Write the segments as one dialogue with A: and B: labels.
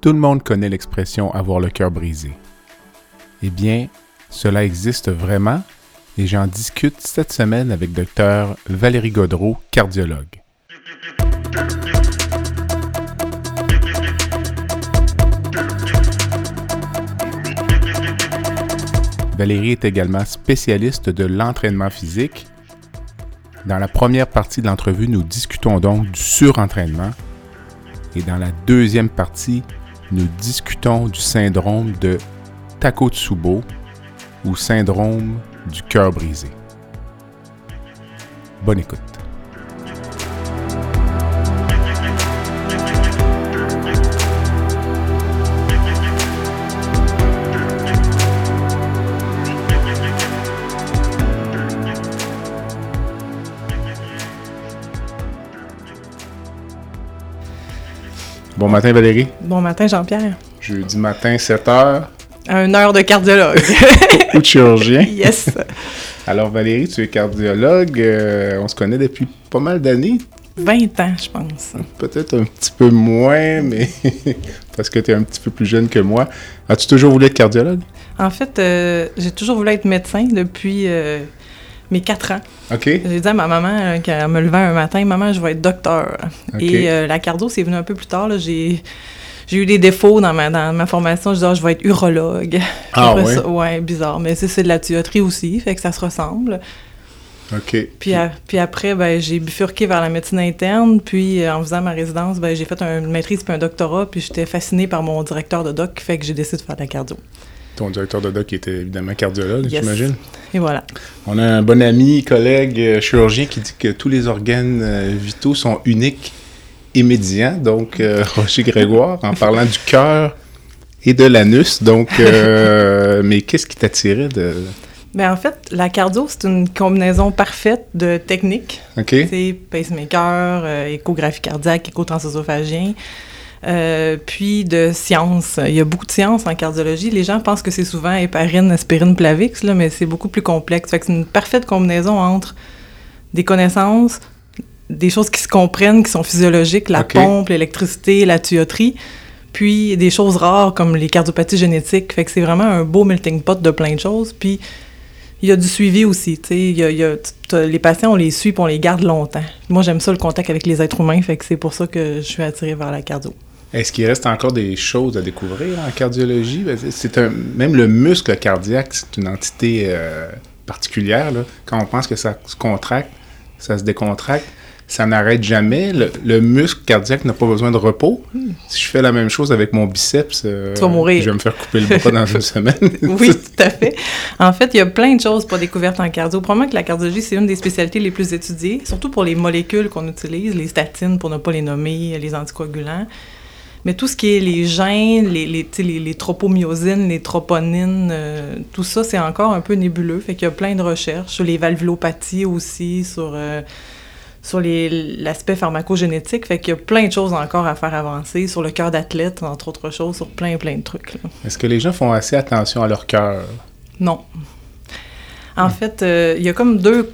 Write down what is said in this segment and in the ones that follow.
A: Tout le monde connaît l'expression avoir le cœur brisé. Eh bien, cela existe vraiment et j'en discute cette semaine avec Dr Valérie Godreau, cardiologue. Valérie est également spécialiste de l'entraînement physique. Dans la première partie de l'entrevue, nous discutons donc du surentraînement. Et dans la deuxième partie, nous discutons du syndrome de Takotsubo ou syndrome du cœur brisé. Bonne écoute. Bon matin Valérie.
B: Bon matin Jean-Pierre.
A: Jeudi matin, 7 heures.
B: À une heure de cardiologue.
A: Ou de chirurgien.
B: yes.
A: Alors Valérie, tu es cardiologue. euh, on se connaît depuis pas mal d'années.
B: 20 ans, je pense.
A: Peut-être un petit peu moins, mais parce que tu es un petit peu plus jeune que moi. As-tu toujours voulu être cardiologue?
B: En fait, euh, j'ai toujours voulu être médecin depuis euh, mes 4 ans. J'ai dit à ma maman, euh, quand elle me levait un matin, maman, je vais être docteur. Et euh, la cardio, c'est venu un peu plus tard. là. J'ai j'ai eu des défauts dans ma, dans ma formation. Je disais, Ah, je vais être urologue.
A: Ah
B: Après
A: ouais?
B: ça- ouais, bizarre. Mais c'est c'est de la tuyauterie aussi, fait que ça se ressemble.
A: OK.
B: Puis, après, ben, j'ai bifurqué vers la médecine interne. Puis euh, en faisant ma résidence, ben, j'ai fait un- une maîtrise puis un doctorat. Puis j'étais fascinée par mon directeur de doc, fait que j'ai décidé de faire de la cardio.
A: Ton directeur de doc était évidemment cardiologue,
B: Yes.
A: j'imagine.
B: Et voilà.
A: On a un bon ami, collègue euh, chirurgien qui dit que tous les organes euh, vitaux sont uniques et médians. Donc, euh, Roger Grégoire, en parlant du cœur et de l'anus. Donc, euh, mais qu'est-ce qui t'attirait de...
B: Ben, en fait, la cardio, c'est une combinaison parfaite de techniques.
A: OK?
B: C'est pacemaker, euh, échographie cardiaque, échotransœsophagien, euh, puis de science. Il y a beaucoup de sciences en cardiologie. Les gens pensent que c'est souvent héparine, aspirine, plavix, là, mais c'est beaucoup plus complexe. Fait que c'est une parfaite combinaison entre des connaissances, des choses qui se comprennent, qui sont physiologiques, la pompe, l'électricité, la tuyauterie, puis des choses rares comme les cardiopathies génétiques. Fait que c'est vraiment un beau melting pot de plein de choses. Puis il y a du suivi aussi, tu sais. il y a- il y a- t'as- Les patients, on les suit puis on les garde longtemps. Moi, j'aime ça, le contact avec les êtres humains, fait que c'est pour ça que je suis attirée vers la cardio.
A: Est-ce qu'il reste encore des choses à découvrir en cardiologie? Ben, c'est- un, même le muscle cardiaque, c'est une entité euh, particulière. là. Quand on pense que ça se contracte, ça se décontracte, ça n'arrête jamais. Le, le muscle cardiaque n'a pas besoin de repos. Si je fais la même chose avec mon biceps, euh,
B: Tu vas mourir.
A: je vais me faire couper le bras dans une semaine.
B: Oui, tout à fait. En fait, il y a plein de choses pas découvertes en cardio. Probablement que la cardiologie, c'est une des spécialités les plus étudiées, surtout pour les molécules qu'on utilise, les statines, pour ne pas les nommer, les anticoagulants. Mais tout ce qui est les gènes, les, les, les, les tropomyosines, les troponines, euh, tout ça, c'est encore un peu nébuleux. Fait qu'il y a plein de recherches sur les valvulopathies aussi, sur, euh, sur les- l'aspect pharmacogénétique. Fait qu'il y a plein de choses encore à faire avancer, sur le cœur d'athlète, entre autres choses, sur plein, plein de trucs.
A: Est-ce que les gens font assez attention à leur cœur?
B: Non. En fait, euh, il y a comme deux,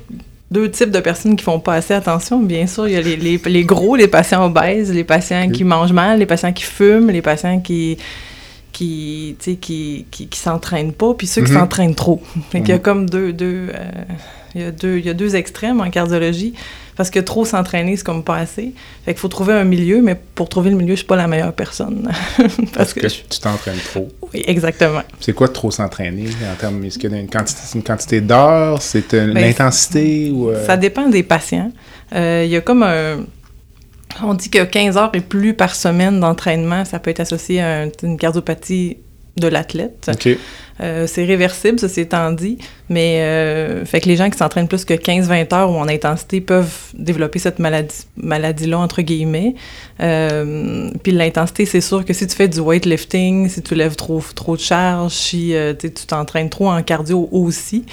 B: deux types de personnes qui font pas assez attention. Bien sûr, il y a les, les- les gros, les patients obèses, les patients qui mangent mal, les patients qui fument, les patients qui qui, qui, qui, qui s'entraînent pas, puis ceux qui
A: Mhm.
B: s'entraînent trop. Fait qu'il y a
A: Mhm.
B: comme deux, deux, euh, il y a deux, il y a deux extrêmes en cardiologie, parce que trop s'entraîner, c'est comme pas assez. Fait qu'il faut trouver un milieu, mais pour trouver le milieu, je suis pas la meilleure personne.
A: Parce que,
B: je-
A: tu t'entraînes trop.
B: Oui, exactement.
A: C'est quoi trop s'entraîner en termes est-ce qu'il y a une quantité, c'est une quantité d'heures, c'est une
B: Ben,
A: ou euh,
B: Ça dépend des patients. Euh, Il y a comme un... On dit que 15 heures et plus par semaine d'entraînement, ça peut être associé à un- une cardiopathie de l'athlète. Euh, c'est réversible, ça c'est dit, mais euh, fait que les gens qui s'entraînent plus que 15-20 heures ou en intensité peuvent développer cette maladie, maladie-là, entre guillemets. Euh, puis l'intensité, c'est sûr que si tu fais du weightlifting, si tu lèves trop, trop de charges, si tu t'entraînes trop en cardio aussi,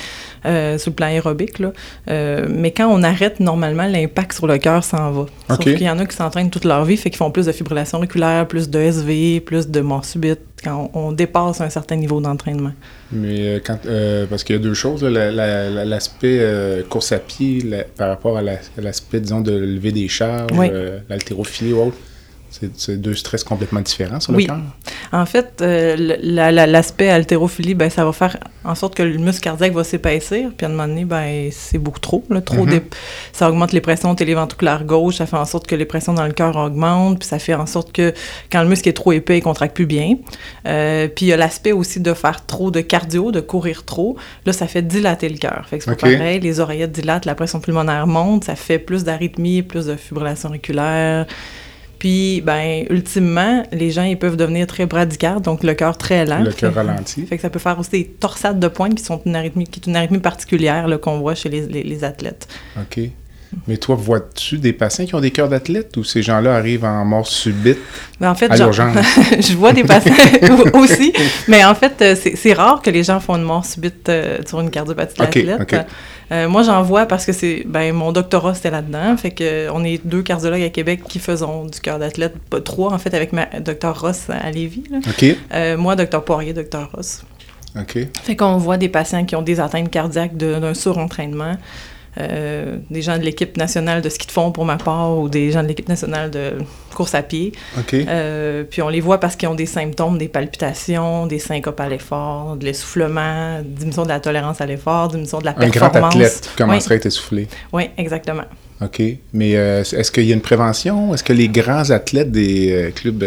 B: sur le plan aérobique, là. mais quand on arrête, normalement, l'impact sur le cœur s'en va. Sauf qu'il y en a qui s'entraînent toute leur vie, fait qu'ils font plus de fibrillation auriculaire, plus de SV, plus de mort subite, quand on, dépasse un certain niveau d'entraînement.
A: Mais euh, quand, euh, parce qu'il y a deux choses, l'aspect euh, course à pied par rapport à l'aspect, disons, de lever des charges, l'haltérophilie ou autre. C'est deux stress complètement différents sur le cœur.
B: En fait, euh, l'aspect haltérophilie, ben, ça va faire en sorte que le muscle cardiaque va s'épaissir, puis à un moment donné, ben, c'est beaucoup trop. trop mm-hmm. Ça augmente les pressions téléventriculaires gauche, ça fait en sorte que les pressions dans le cœur augmentent, puis ça fait en sorte que quand le muscle est trop épais, il contracte plus bien. Euh, puis il y a l'aspect aussi de faire trop de cardio, de courir trop. Là, ça fait dilater le cœur. Fait que c'est pareil, les oreillettes dilatent, la pression pulmonaire monte, ça fait plus d'arythmie, plus de fibrillation auriculaire. Puis, ben, ultimement, les gens, ils peuvent devenir très bradycardes, donc le cœur très lent.
A: Le cœur ralenti.
B: Fait que ça peut faire aussi des torsades de pointe qui sont une arythmie, qui est une arythmie particulière qu'on voit chez les, les, athlètes.
A: OK. Mais toi, vois-tu des patients qui ont des cœurs d'athlètes ou ces gens-là arrivent en mort subite
B: ben, en fait, à l'urgence? je vois des patients aussi, mais en fait, euh, c'est rare que les gens font une mort subite euh, sur une cardiopathie d'athlète. Euh, moi, j'en vois parce que c'est ben mon doctorat c'était là-dedans, fait que on est deux cardiologues à Québec qui faisons du cœur d'athlète, pas trois en fait avec ma docteur Ross à Lévis. Euh, moi, docteur Poirier, docteur Ross. Fait qu'on voit des patients qui ont des atteintes cardiaques d'un surentraînement. Euh, des gens de l'équipe nationale de ski de fond pour ma part ou des gens de l'équipe nationale de course à pied. Euh, puis on les voit parce qu'ils ont des symptômes, des palpitations, des syncopes à l'effort, de l'essoufflement, diminution de la tolérance à l'effort, diminution de la performance.
A: Un grand athlète commencerait à être essoufflé.
B: Oui, exactement.
A: OK. Mais euh, est-ce qu'il y a une prévention? Est-ce que les grands athlètes des clubs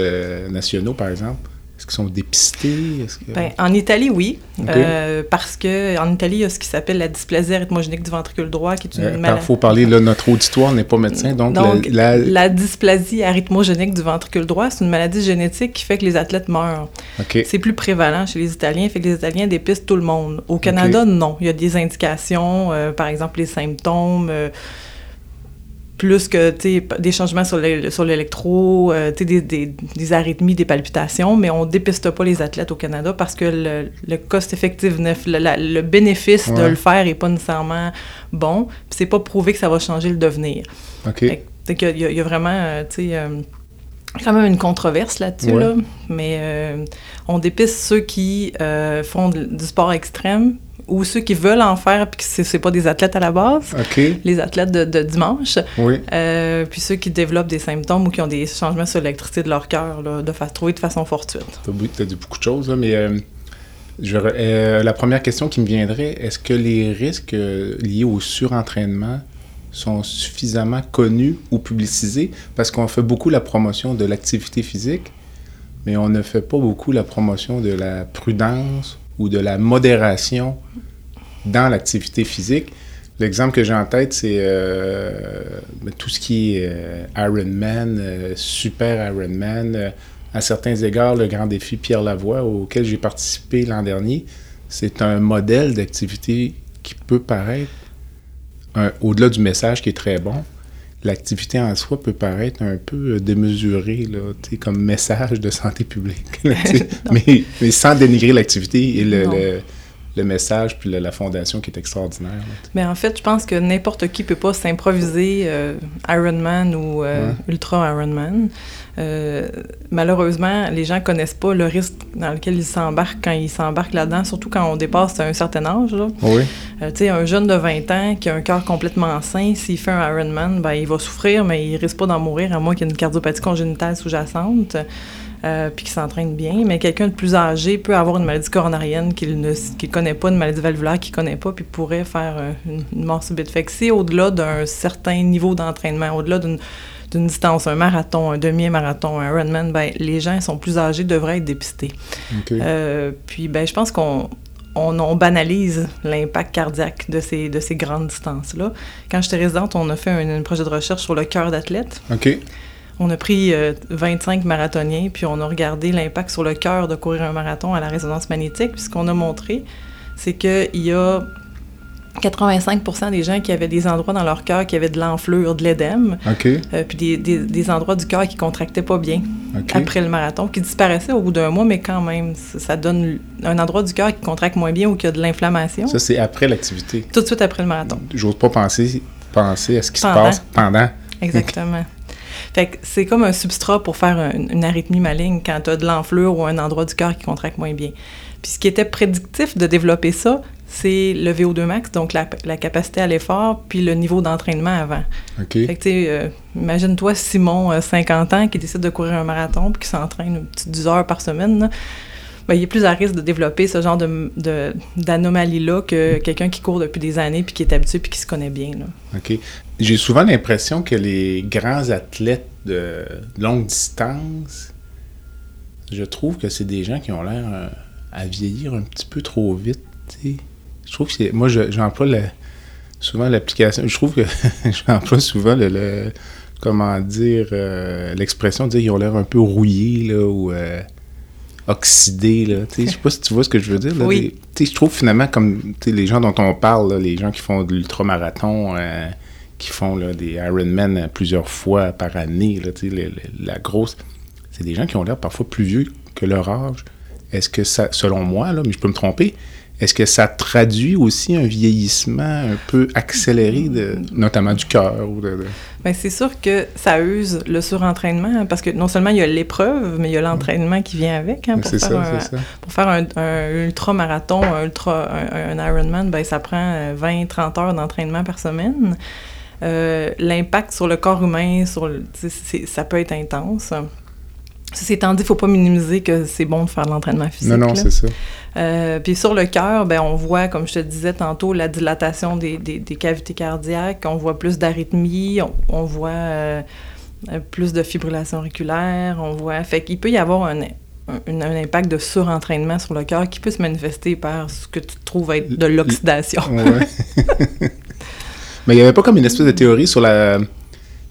A: nationaux, par exemple, est-ce qu'ils sont dépistés?
B: Ben, en Italie, oui. Euh, parce qu'en Italie, il y a ce qui s'appelle la dysplasie rythmogénique du ventricule droit, qui est une euh,
A: maladie. Il faut parler, là, notre auditoire n'est pas médecin, donc,
B: la, la... dysplasie arythmogénique du ventricule droit, c'est une maladie génétique qui fait que les athlètes meurent. C'est plus prévalent chez les Italiens, fait que les Italiens dépistent tout le monde. Au Canada, non. Il y a des indications, euh, par exemple, les symptômes plus que des changements sur l'électro, euh, des, des, des, arythmies, des palpitations, mais on dépiste pas les athlètes au Canada parce que le, le cost effective, le, le bénéfice de le faire est pas nécessairement bon. C'est pas prouvé que ça va changer le devenir.
A: OK.
B: il y, a vraiment, euh, tu sais, euh, quand même une controverse là-dessus, là, mais on dépiste ceux qui font du sport extrême ou ceux qui veulent en faire puis que c'est pas des athlètes à la base, les athlètes de, dimanche, euh, puis ceux qui développent des symptômes ou qui ont des changements sur l'électricité de leur cœur, de fa trouver de façon fortuite.
A: Tu as dit beaucoup de choses, mais euh, euh, la première question qui me viendrait, est-ce que les risques liés au surentraînement sont suffisamment connus ou publicisés? Parce qu'on fait beaucoup la promotion de l'activité physique, mais on ne fait pas beaucoup la promotion de la prudence ou de la modération dans l'activité physique. L'exemple que j'ai en tête, c'est euh, tout ce qui est euh, Ironman, euh, super Ironman. à certains égards, le grand défi Pierre Lavoie, auquel j'ai participé l'an dernier, c'est un modèle d'activité qui peut paraître, au-delà du message qui est très bon, l'activité en soi peut paraître un peu démesurée là, comme message de santé publique. mais, mais, sans dénigrer l'activité et le, le, message puis la fondation qui est extraordinaire.
B: Mais en fait, je pense que n'importe qui peut pas s'improviser euh, Ironman ou euh, Ultra Ironman. Euh, malheureusement, les gens connaissent pas le risque dans lequel ils s'embarquent quand ils s'embarquent là-dedans, surtout quand on dépasse un certain âge.
A: Oui.
B: Euh, tu sais, un jeune de 20 ans qui a un cœur complètement sain, s'il fait un Ironman, ben, il va souffrir, mais il risque pas d'en mourir, à moins qu'il ait une cardiopathie congénitale sous-jacente. Euh, puis qui s'entraîne bien, mais quelqu'un de plus âgé peut avoir une maladie coronarienne qu'il ne connaît pas, une maladie valvulaire qu'il connaît pas, puis pourrait faire une, mort subite. Fait que c'est au-delà d'un certain niveau d'entraînement, au-delà d'une d'une distance, un marathon, un demi-marathon, un Ironman, ben, les gens sont plus âgés, devraient être dépistés. Euh, puis ben, je pense qu'on on, banalise l'impact cardiaque de ces, de ces grandes distances-là. Quand j'étais résidente, on a fait un, projet de recherche sur le cœur d'athlète.
A: OK.
B: On a pris 25 marathoniens, puis on a regardé l'impact sur le cœur de courir un marathon à la résonance magnétique. Puis ce qu'on a montré, c'est qu'il y a 85% des gens qui avaient des endroits dans leur cœur qui avaient de l'enflure, de l'édème, euh, puis des, des, des, endroits du cœur qui contractaient pas bien après le marathon, qui disparaissaient au bout d'un mois, mais quand même, ça, donne un endroit du cœur qui contracte moins bien ou qui a de l'inflammation.
A: Ça, c'est après l'activité.
B: Tout de suite après le marathon.
A: J'ose pas penser, penser à ce qui se passe pendant.
B: Exactement. Fait que c'est comme un substrat pour faire une arythmie maligne quand tu as de l'enflure ou un endroit du cœur qui contracte moins bien. Puis ce qui était prédictif de développer ça, c'est le VO2 max, donc la, capacité à l'effort, puis le niveau d'entraînement avant.
A: OK. Fait
B: que, euh, imagine-toi Simon, 50 euh, ans, qui décide de courir un marathon, puis qui s'entraîne une petite 10 heures par semaine. Ben, il est plus à risque de développer ce genre de, d'anomalie-là que quelqu'un qui court depuis des années, puis qui est habitué, puis qui se connaît bien.
A: OK. J'ai souvent l'impression que les grands athlètes de longue distance, je trouve que c'est des gens qui ont l'air euh, à vieillir un petit peu trop vite. Je trouve que c'est. Moi, j'emploie souvent l'application. Je trouve que j'emploie souvent le, comment dire euh, l'expression de dire qu'ils ont l'air un peu rouillés là, ou euh, oxydés. Là. Je sais pas si tu vois ce que je veux dire.
B: oui.
A: je trouve finalement comme les gens dont on parle, les gens qui font de l'ultramarathon, euh, qui font là, des Ironman plusieurs fois par année, là, la grosse. C'est des gens qui ont l'air parfois plus vieux que leur âge. Est-ce que ça, selon moi, là, mais je peux me tromper, est-ce que ça traduit aussi un vieillissement un peu accéléré, de, notamment du cœur? De,
B: Bien, c'est sûr que ça use le surentraînement, hein, parce que non seulement il y a l'épreuve, mais il y a l'entraînement qui vient avec. Hein, pour, faire ça, un, ça. pour faire un, ultra-marathon, un, ultra, un, Ironman, ben, ça prend 20-30 euh, heures d'entraînement par semaine. Euh, l'impact sur le corps humain, sur ça peut être intense. Ceci étant dit, il ne faut pas minimiser que c'est bon de faire de l'entraînement physique.
A: Non, non, c'est ça.
B: Euh, puis sur le cœur, ben, on voit, comme je te disais tantôt, la dilatation des, des, cavités cardiaques, on voit plus d'arythmie, on, voit euh, plus de fibrillation auriculaire, on voit... Fait qu'il peut y avoir un, un, impact de surentraînement sur le cœur qui peut se manifester par ce que tu trouves être de l'oxydation.
A: Mais il n'y avait pas comme une espèce de théorie sur la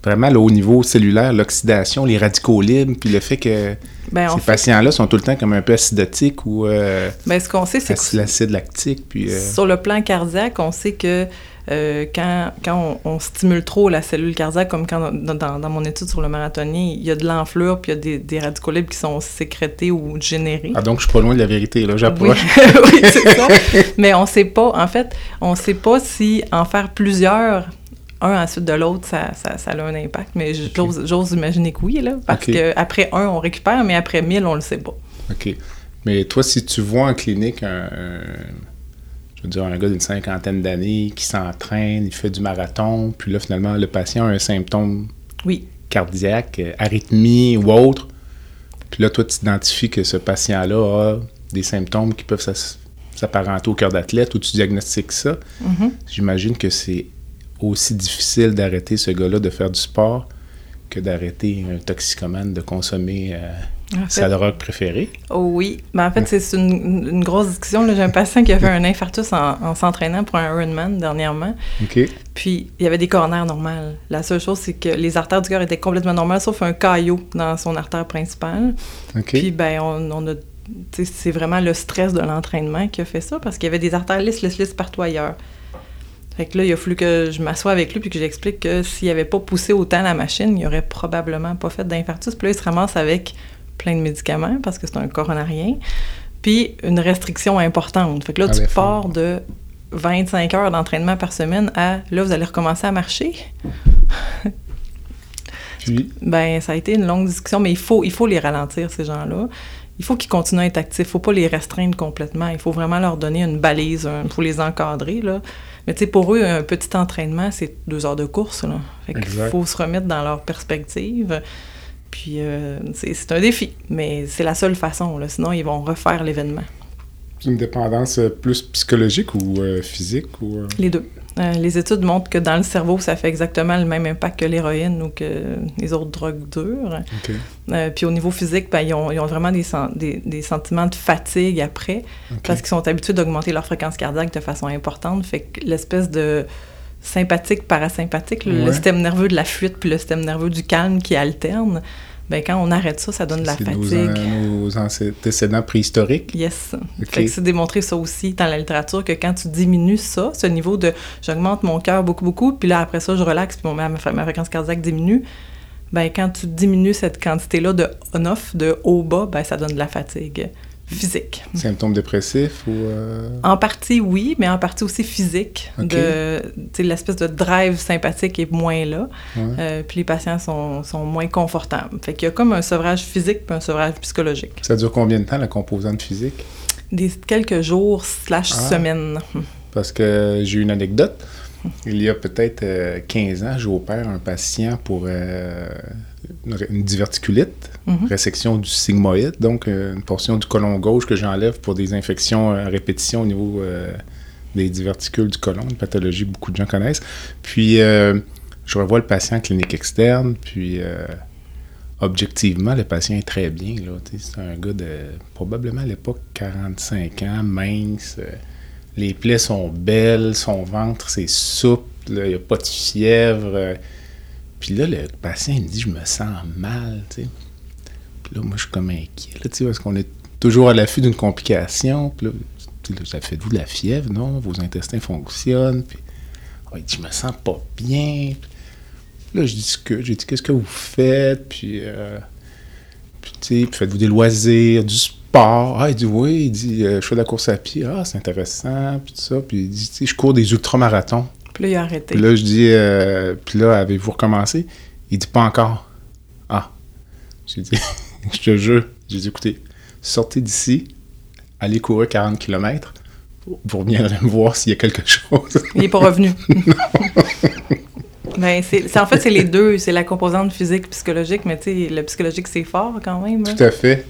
A: vraiment au niveau cellulaire, l'oxydation, les radicaux libres, puis le fait que ben, ces patients-là sont tout le temps comme un peu acidotiques ou euh,
B: ben, ce qu'on sait, c'est
A: l'acide lactique. Puis,
B: euh, Sur le plan cardiaque, on sait que euh, quand, quand on, stimule trop la cellule cardiaque, comme quand dans, dans, mon étude sur le marathonien, il y a de l'enflure, puis il y a des, des radicaux libres qui sont sécrétés ou générés.
A: Ah, donc je suis pas loin de la vérité, là, j'approche.
B: Oui, c'est ça. Mais on sait pas, en fait, on sait pas si en faire plusieurs un ensuite de l'autre, ça, ça, a un impact. Mais j'ose imaginer que oui, là, parce qu'après un, on récupère, mais après mille, on le sait pas.
A: OK. Mais toi, si tu vois en clinique un, je veux dire, un gars d'une cinquantaine d'années qui s'entraîne, il fait du marathon, puis là, finalement, le patient a un symptôme
B: oui.
A: cardiaque, arythmie ou autre, puis là, toi, tu identifies que ce patient-là a des symptômes qui peuvent s'apparenter au cœur d'athlète ou tu diagnostiques ça,
B: mm-hmm.
A: j'imagine que c'est aussi difficile d'arrêter ce gars-là de faire du sport que d'arrêter un toxicomane de consommer euh, sa drogue préférée.
B: Oh oui. Ben, en fait, c'est une, grosse discussion. J'ai un patient qui a fait un infarctus en, s'entraînant pour un Ironman dernièrement.
A: OK.
B: Puis, il y avait des coronaires normales. La seule chose, c'est que les artères du cœur étaient complètement normales, sauf un caillot dans son artère principale.
A: OK.
B: Puis, ben, on, on a c'est vraiment le stress de l'entraînement qui a fait ça, parce qu'il y avait des artères lisses, lisses, lisses partout ailleurs. Fait que là, il a fallu que je m'assoie avec lui puis que j'explique que s'il n'avait pas poussé autant la machine, il aurait probablement pas fait d'infarctus. Puis là, il se ramasse avec plein de médicaments parce que c'est un coronarien. Puis une restriction importante. Fait que là, tu pars de 25 heures d'entraînement par semaine à là, vous allez recommencer à marcher.
A: Puis?
B: Ben, ça a été une longue discussion, mais il faut, il faut les ralentir, ces gens-là. Il faut qu'ils continuent à être actifs. Il ne faut pas les restreindre complètement. Il faut vraiment leur donner une balise. Il faut les encadrer. Là. Mais tu sais, pour eux, un petit entraînement, c'est deux heures de course. Là. Fait qu'il faut se remettre dans leur perspective. Puis euh, c'est un défi, mais c'est la seule façon. Là. Sinon, ils vont refaire l'événement.
A: Une dépendance plus psychologique ou euh, physique? Ou, euh?
B: Les deux. Euh, les études montrent que dans le cerveau, ça fait exactement le même impact que l'héroïne ou que les autres drogues dures. Euh, puis au niveau physique, ben, ils, ont, ils, ont, vraiment des, des, des, sentiments de fatigue après, parce qu'ils sont habitués d'augmenter leur fréquence cardiaque de façon importante. Fait que l'espèce de sympathique, parasympathique, le système nerveux de la fuite puis le système nerveux du calme qui alterne, ben quand on arrête ça, ça donne de la
A: nos,
B: fatigue.
A: an- nos antécédents préhistoriques.
B: Yes.
A: Ok.
B: Fait que c'est démontré ça aussi dans la littérature que quand tu diminues ça, ce niveau de j'augmente mon cœur beaucoup, beaucoup, puis là après ça, je relaxe, puis mon, ma, ma fréquence cardiaque diminue, ben quand tu diminues cette quantité-là de on-off, de haut-bas, ben ça donne de la fatigue physique.
A: Symptômes dépressifs ou. euh,
B: En partie, oui, mais en partie aussi physique.
A: Ok.
B: De, l'espèce de drive sympathique est moins là.
A: ouais.
B: euh, puis les patients sont, sont moins confortables. Fait qu'il y a comme un sevrage physique puis un sevrage psychologique.
A: Ça dure combien de temps la composante physique?
B: Des quelques jours slash
A: Ah.
B: semaines.
A: Parce que j'ai une anecdote. Il y a peut-être euh, 15 ans, j'ai opéré un patient pour euh, une, une diverticulite,
B: Mhm.
A: résection du sigmoïde, donc euh, une portion du côlon gauche que j'enlève pour des infections euh, à répétition au niveau euh, des diverticules du côlon, une pathologie que beaucoup de gens connaissent. Puis, je revois le patient en clinique externe, puis objectivement, le patient est très bien. C'est un gars de probablement à l'époque 45 ans, mince. les plaies sont belles, son ventre c'est souple, il n'y a pas de fièvre. Puis là, le patient il me dit Je me sens mal. Puis là, moi, je suis comme inquiet, là, tu sais, parce qu'on est toujours à l'affût d'une complication. Puis là, ça fait vous de la fièvre, non Vos intestins fonctionnent. Puis ah, il dit Je me sens pas bien. Puis là, je discute. J'ai dit Qu'est-ce que vous faites? Puis. euh, puis, tu sais, faites-vous des loisirs, du sport? Ah, il dit oui. Il dit, euh, je fais de la course à pied. Ah, c'est intéressant. Puis tout ça. Puis il dit, tu sais, je cours des ultramarathons.
B: Puis là, il a arrêté.
A: Puis là, je dis, euh, puis là, avez-vous recommencé? Il dit, pas encore. Ah. J'ai dit, je te jure. J'ai dit, écoutez, sortez d'ici, allez courir 40 km. Vous reviendrez me voir s'il y a quelque chose.
B: Il n'est pas revenu. Ben, c'est, en fait, c'est les deux. C'est la composante physique, psychologique, mais tu sais, le psychologique, c'est fort quand même. hein.
A: Tout à fait.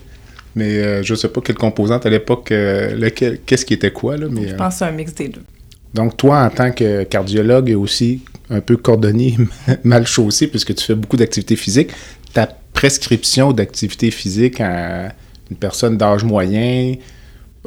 A: Mais euh, je sais pas quelle composante à l'époque, euh, lequel- qu'est-ce qui était quoi, là. Mais,
B: Je
A: euh,
B: pense que c'est un mix des deux.
A: Donc, toi, en tant que cardiologue et aussi un peu cordonnier mal chaussé, puisque tu fais beaucoup d'activité physique, ta prescription d'activité physique à une personne d'âge moyen,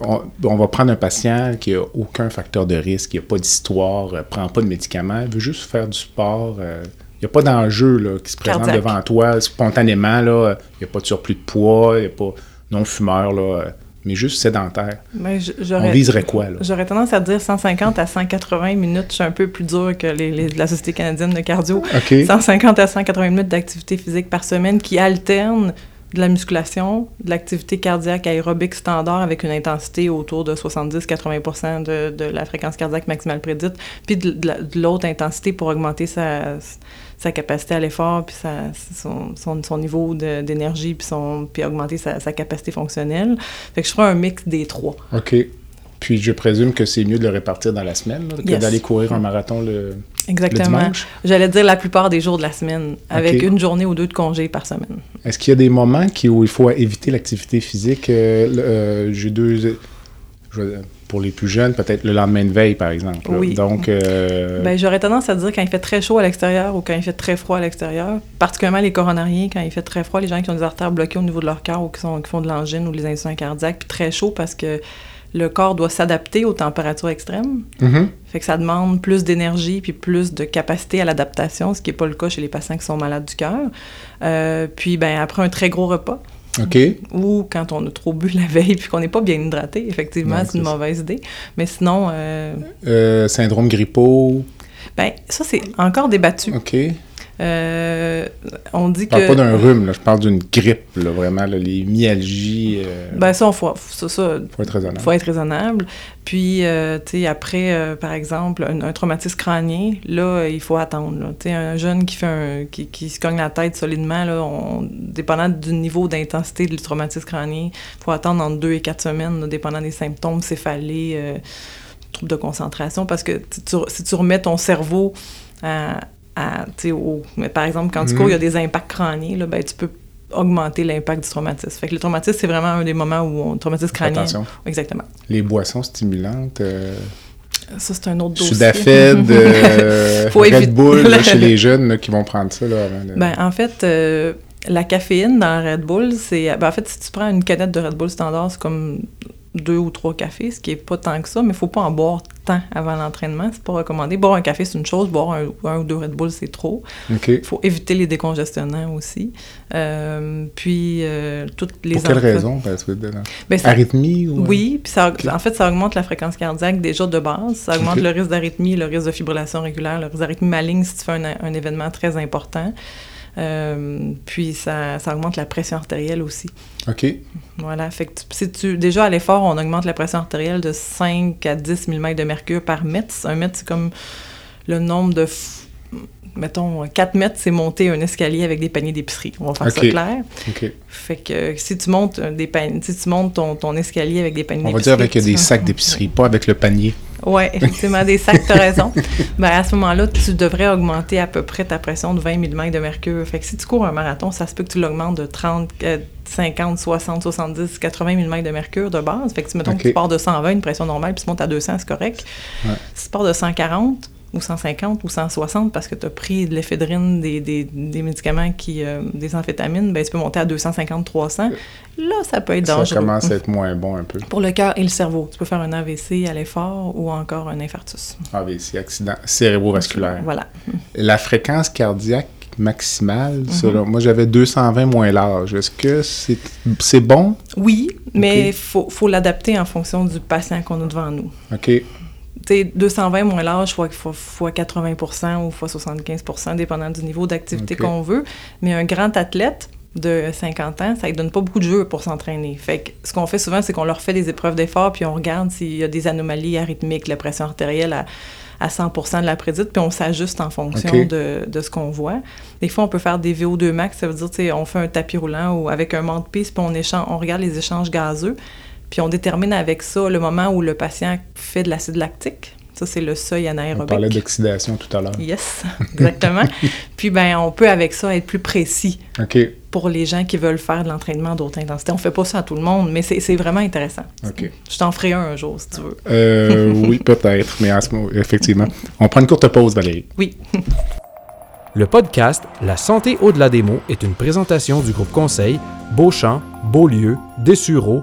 A: on, on va prendre un patient qui n'a aucun facteur de risque, qui n'a pas d'histoire, ne prend pas de médicaments, veut juste faire du sport. euh, Il n'y a pas d'enjeu qui se présente
B: Cardiaque.
A: devant toi spontanément. là. Il n'y a pas de surplus de poids, il n'y a pas non-fumeur, là, euh, mais juste sédentaire.
B: Ben, je-
A: On viserait quoi? Là?
B: j'aurais tendance à dire 150 à 180 minutes. Je suis un peu plus dur que les, les- la Société canadienne de cardio.
A: OK.
B: 150 à 180 minutes d'activité physique par semaine qui alternent de la musculation, de l'activité cardiaque aérobique standard avec une intensité autour de 70-80 de, de la fréquence cardiaque maximale prédite, puis de, de la- de l'autre intensité pour augmenter sa, sa capacité à l'effort, puis son, son, son niveau d'énergie, puis, puis augmenter sa, sa capacité fonctionnelle. Fait que je ferai un mix des trois.
A: OK. Puis je présume que c'est mieux de le répartir dans la semaine là, que
B: Yes.
A: d'aller courir un marathon le, le
B: Exactement.
A: dimanche.
B: J'allais dire la plupart des jours de la semaine, avec une journée ou deux de congé par semaine.
A: Est-ce qu'il y a des moments qui, où il faut éviter l'activité physique? Euh, euh, J'ai deux... je vais- pour les plus jeunes, peut-être le lendemain de veille, par exemple.
B: Oui.
A: Donc, euh,
B: Ben, j'aurais tendance à dire quand il fait très chaud à l'extérieur ou quand il fait très froid à l'extérieur, particulièrement les coronariens, quand il fait très froid, les gens qui ont des artères bloquées au niveau de leur cœur ou qui, sont, qui font de l'angine ou des insuffisants cardiaques, puis très chaud parce que le corps doit s'adapter aux températures extrêmes.
A: mhm.
B: Fait que ça demande plus d'énergie puis plus de capacité à l'adaptation, ce qui n'est pas le cas chez les patients qui sont malades du cœur. Euh, puis, ben, après un très gros repas, ou quand on a trop bu la veille puis qu'on n'est pas bien hydraté, effectivement, c'est une mauvaise idée. Mais sinon, euh,
A: Euh, syndrome grippaux.
B: ben, ça, c'est encore débattu.
A: Je
B: Euh, on dit
A: parle
B: que.
A: pas d'un rhume, là, je parle d'une grippe, là, vraiment, là, les myalgies. euh,
B: Ben, ça, on faut, ça, ça,
A: faut être raisonnable.
B: faut être raisonnable. Puis, euh, tu sais, après, euh, par exemple, un, un traumatisme crânien, là, il faut attendre. Tu sais, un jeune qui fait un, qui, qui se cogne la tête solidement, là, on, dépendant du niveau d'intensité du traumatisme crânien, il faut attendre entre deux et quatre semaines, là, dépendant des symptômes, céphalées, troubles de concentration, parce que tu- si tu remets ton cerveau à, à, tu sais, au- mais par exemple, quand tu
A: Mhm.
B: cours, il y a des impacts crâniens, là, ben, tu peux augmenter l'impact du traumatisme. Fait que le traumatisme, c'est vraiment un des moments où on... traumatisme crânien.
A: Attention.
B: Exactement.
A: Les boissons stimulantes, euh,
B: Ça, c'est un autre dossier.
A: Sudafed, euh,
B: Faut
A: Red Bull, là, chez les jeunes là, qui vont prendre ça. Là, avant de-
B: Ben, en fait, euh, la caféine dans Red Bull, c'est... Ben, en fait, si tu prends une canette de Red Bull standard, c'est comme deux ou trois cafés, ce qui est pas tant que ça, mais il faut pas en boire tant avant l'entraînement. C'est pas recommandé. Boire un café, c'est une chose. Boire un, ou deux Red Bull, c'est trop. Il faut éviter les décongestionnants aussi. Euh, puis, euh, toutes les...
A: Pour quelle raison? Que, ben, Arythmie? Ou...
B: Oui. Puis ça, en fait, ça augmente la fréquence cardiaque déjà de base. Ça augmente le risque d'arythmie, le risque de fibrillation régulière, le risque d'arythmie maligne si tu fais un, un événement très important. Euh, puis ça, ça, augmente la pression artérielle aussi.
A: OK.
B: Voilà. Fait que si tu, déjà à l'effort, on augmente la pression artérielle de 5 à 10 mm de mercure par mètre. Un mètre, c'est comme le nombre de mettons, 4 mètres, c'est monter un escalier avec des paniers d'épicerie. On va faire ça clair. Fait que si tu montes, des paniers, si tu montes ton, ton, escalier avec des paniers d'épicerie...
A: On va dire avec des sacs d'épicerie, pas avec le panier.
B: Oui, effectivement, des sacs, tu as raison. Ben, à ce moment-là, tu devrais augmenter à peu près ta pression de 20 mm de mercure. Fait que si tu cours un marathon, ça se peut que tu l'augmentes de 30, 50, 60, 70, 80 mm de mercure de base. Fait que, mettons que tu pars de 120, une pression normale, puis tu montes à 200, c'est correct. Si tu pars de 140, ou 150 ou 160 parce que tu as pris de l'éphédrine, des, des, des, médicaments qui. Euh, des amphétamines, ben, tu peux monter à 250, 300. Là, ça peut être dangereux.
A: Ça commence à être moins bon un peu.
B: Pour le cœur et le cerveau. Tu peux faire un AVC à l'effort ou encore un infarctus.
A: AVC, accident cérébrovasculaire.
B: Voilà.
A: La fréquence cardiaque maximale, mhm. moi j'avais 220 moins large. Est-ce que c'est bon?
B: Oui, mais il faut, faut l'adapter en fonction du patient qu'on a devant nous.
A: OK.
B: 220 moins l'âge fois, fois, 80% ou fois 75% dépendant du niveau d'activité qu'on veut. Mais un grand athlète de 50 ans, ça ne donne pas beaucoup de jeux pour s'entraîner. Fait que ce qu'on fait souvent, c'est qu'on leur fait des épreuves d'effort, puis on regarde s'il y a des anomalies arythmiques, la pression artérielle à, à 100% de la prédite, puis on s'ajuste en fonction de, de, ce qu'on voit. Des fois, on peut faire des VO2 max, ça veut dire, on fait un tapis roulant ou avec un de piste, puis on, échange, on regarde les échanges gazeux. Puis on détermine avec ça le moment où le patient fait de l'acide lactique. Ça, c'est le seuil anaérobique. On
A: parlait d'oxydation tout à l'heure.
B: Yes, exactement. Puis, ben, on peut avec ça être plus précis pour les gens qui veulent faire de l'entraînement d'autre intensité. On ne fait pas ça à tout le monde, mais c'est vraiment intéressant.
A: OK.
B: Je t'en ferai un un jour, si tu veux.
A: Euh, oui, peut-être, mais en ce moment, effectivement. On prend une courte pause, Valérie.
B: Oui.
C: le podcast La santé au-delà des mots est une présentation du groupe conseil Beauchamp, Beaulieu, Dessureau,